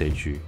JG，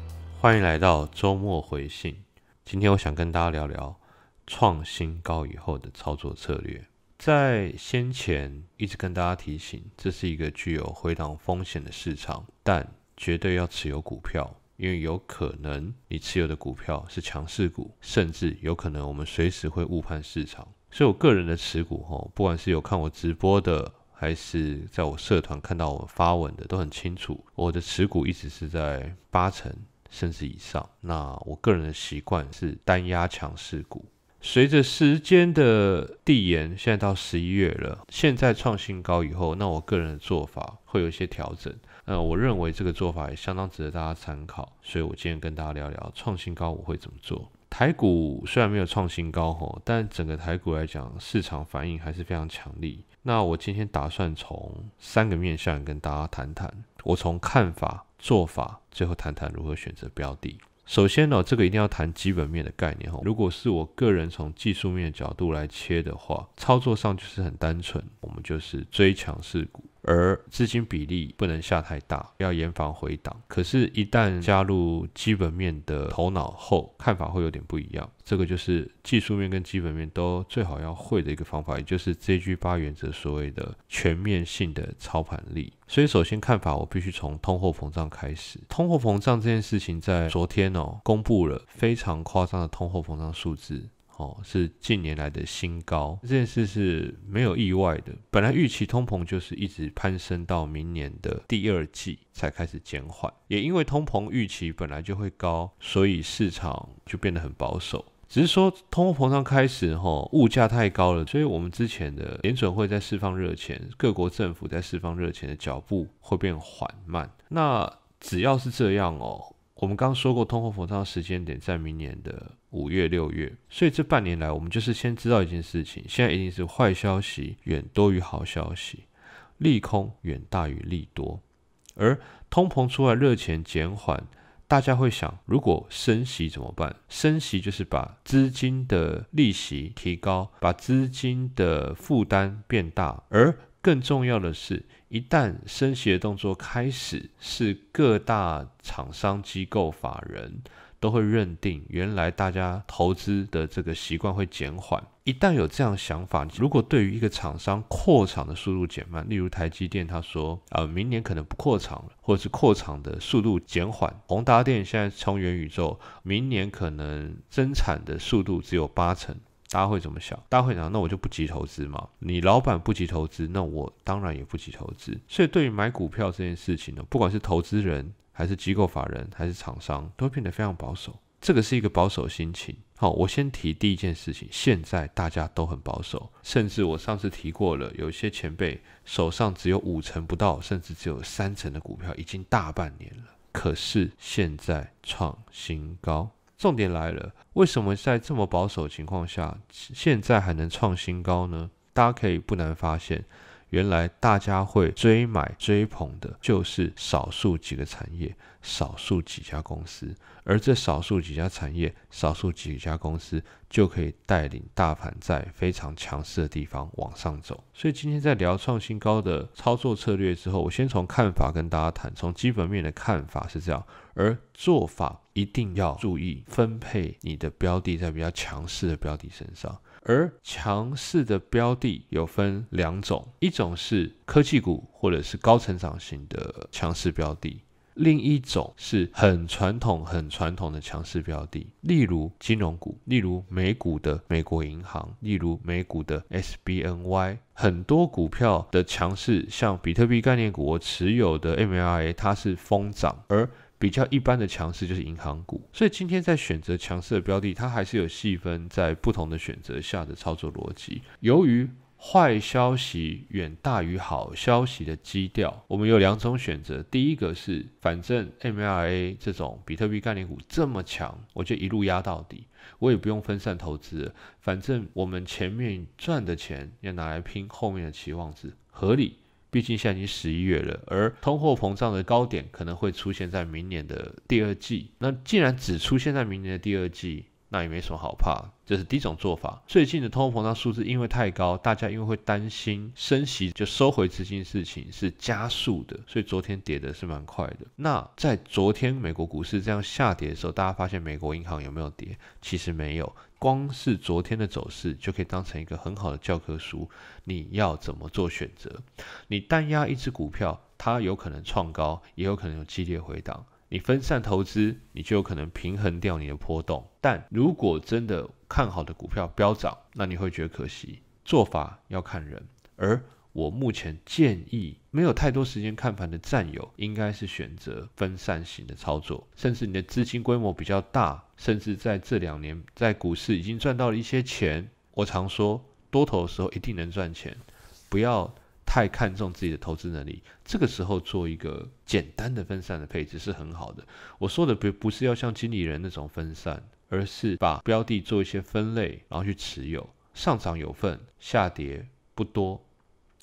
欢迎来到周末回信。今天我想跟大家聊聊创新高以后的操作策略。在先前一直跟大家提醒，这是一个具有回档风险的市场，但绝对要持有股票，因为有可能你持有的股票是强势股，甚至有可能我们随时会误判市场。所以我个人的持股，吼，不管是有看我直播的。还是在我社团看到我发文的都很清楚，我的持股一直是在八成甚至以上。那我个人的习惯是单压强势股。随着时间的递延，现在到十一月了，现在创新高以后，那我个人的做法会有一些调整。那我认为这个做法也相当值得大家参考，所以我今天跟大家聊聊创新高我会怎么做。台股虽然没有创新高吼，但整个台股来讲，市场反应还是非常强力。那我今天打算从三个面向跟大家谈谈，我从看法、做法，最后谈谈如何选择标的。首先呢，这个一定要谈基本面的概念哈。如果是我个人从技术面角度来切的话，操作上就是很单纯，我们就是追强势股。而资金比例不能下太大，要严防回档。可是，一旦加入基本面的头脑后，看法会有点不一样。这个就是技术面跟基本面都最好要会的一个方法，也就是 JG 八原则所谓的全面性的操盘力。所以，首先看法我必须从通货膨胀开始。通货膨胀这件事情在昨天哦公布了非常夸张的通货膨胀数字。哦，是近年来的新高，这件事是没有意外的。本来预期通膨就是一直攀升到明年的第二季才开始减缓，也因为通膨预期本来就会高，所以市场就变得很保守。只是说通货膨胀开始，哈，物价太高了，所以我们之前的联准会在释放热钱，各国政府在释放热钱的脚步会变缓慢。那只要是这样哦。我们刚刚说过，通货膨胀时间点在明年的五月、六月，所以这半年来，我们就是先知道一件事情：现在一定是坏消息远多于好消息，利空远大于利多。而通膨出来，热钱减缓，大家会想，如果升息怎么办？升息就是把资金的利息提高，把资金的负担变大，而更重要的是。一旦升息的动作开始，是各大厂商机构法人都会认定，原来大家投资的这个习惯会减缓。一旦有这样想法，如果对于一个厂商扩厂的速度减慢，例如台积电，他说，呃，明年可能不扩厂了，或者是扩厂的速度减缓。宏达电现在从元宇宙，明年可能增产的速度只有八成。大家会怎么想？大家会想，那我就不急投资嘛？你老板不急投资，那我当然也不急投资。所以对于买股票这件事情呢，不管是投资人还是机构法人还是厂商，都变得非常保守。这个是一个保守心情。好，我先提第一件事情，现在大家都很保守，甚至我上次提过了，有一些前辈手上只有五成不到，甚至只有三成的股票，已经大半年了。可是现在创新高。重点来了，为什么在这么保守的情况下，现在还能创新高呢？大家可以不难发现。原来大家会追买追捧的，就是少数几个产业、少数几家公司，而这少数几家产业、少数几家公司就可以带领大盘在非常强势的地方往上走。所以今天在聊创新高的操作策略之后，我先从看法跟大家谈，从基本面的看法是这样，而做法一定要注意分配你的标的在比较强势的标的身上。而强势的标的有分两种，一种是科技股或者是高成长型的强势标的，另一种是很传统、很传统的强势标的，例如金融股，例如美股的美国银行，例如美股的 SBNY，很多股票的强势，像比特币概念股，我持有的 MLA 它是疯涨，而比较一般的强势就是银行股，所以今天在选择强势的标的，它还是有细分在不同的选择下的操作逻辑。由于坏消息远大于好消息的基调，我们有两种选择。第一个是，反正 M R A 这种比特币概念股这么强，我就一路压到底，我也不用分散投资，反正我们前面赚的钱要拿来拼后面的期望值，合理。毕竟现在已经十一月了，而通货膨胀的高点可能会出现在明年的第二季。那既然只出现在明年的第二季，那也没什么好怕。这是第一种做法。最近的通货膨胀数字因为太高，大家因为会担心升息就收回资金事情是加速的，所以昨天跌的是蛮快的。那在昨天美国股市这样下跌的时候，大家发现美国银行有没有跌？其实没有。光是昨天的走势就可以当成一个很好的教科书。你要怎么做选择？你单压一只股票，它有可能创高，也有可能有激烈回档。你分散投资，你就有可能平衡掉你的波动。但如果真的看好的股票飙涨，那你会觉得可惜。做法要看人，而我目前建议，没有太多时间看盘的战友，应该是选择分散型的操作。甚至你的资金规模比较大，甚至在这两年在股市已经赚到了一些钱。我常说，多头的时候一定能赚钱，不要。太看重自己的投资能力，这个时候做一个简单的分散的配置是很好的。我说的不不是要像经理人那种分散，而是把标的做一些分类，然后去持有，上涨有份，下跌不多。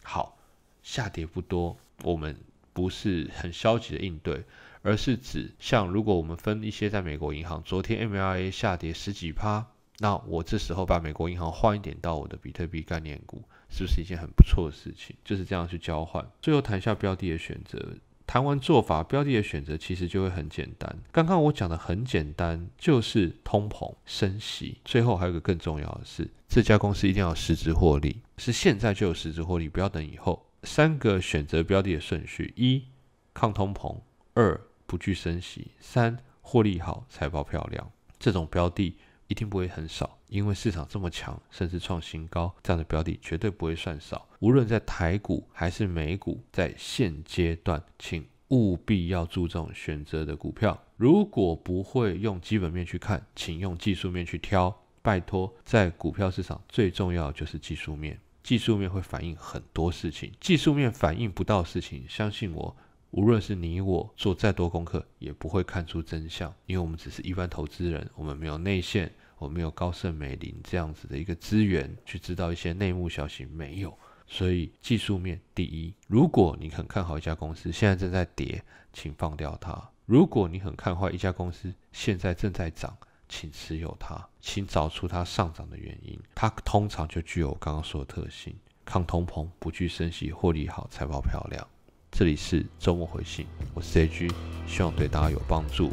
好，下跌不多，我们不是很消极的应对，而是指像如果我们分一些在美国银行，昨天 MLA 下跌十几趴。那我这时候把美国银行换一点到我的比特币概念股，是不是一件很不错的事情？就是这样去交换。最后谈一下标的的选择，谈完做法，标的的选择其实就会很简单。刚刚我讲的很简单，就是通膨升息。最后还有个更重要的是，这家公司一定要实质获利，是现在就有实质获利，不要等以后。三个选择标的的顺序：一、抗通膨；二、不惧升息；三、获利好，财报漂亮。这种标的。一定不会很少，因为市场这么强，甚至创新高，这样的标的绝对不会算少。无论在台股还是美股，在现阶段，请务必要注重选择的股票。如果不会用基本面去看，请用技术面去挑。拜托，在股票市场最重要就是技术面，技术面会反映很多事情，技术面反映不到事情，相信我。无论是你我做再多功课，也不会看出真相，因为我们只是一般投资人，我们没有内线，我们没有高盛、美林这样子的一个资源去知道一些内幕消息，没有。所以技术面第一，如果你很看好一家公司，现在正在跌，请放掉它；如果你很看坏一家公司，现在正在涨，请持有它，请找出它上涨的原因。它通常就具有刚刚说的特性：抗通膨、不惧升息、获利好、财报漂亮。这里是周末回信，我是 AG，希望对大家有帮助，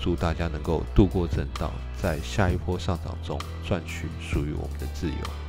祝大家能够度过震荡，在下一波上涨中赚取属于我们的自由。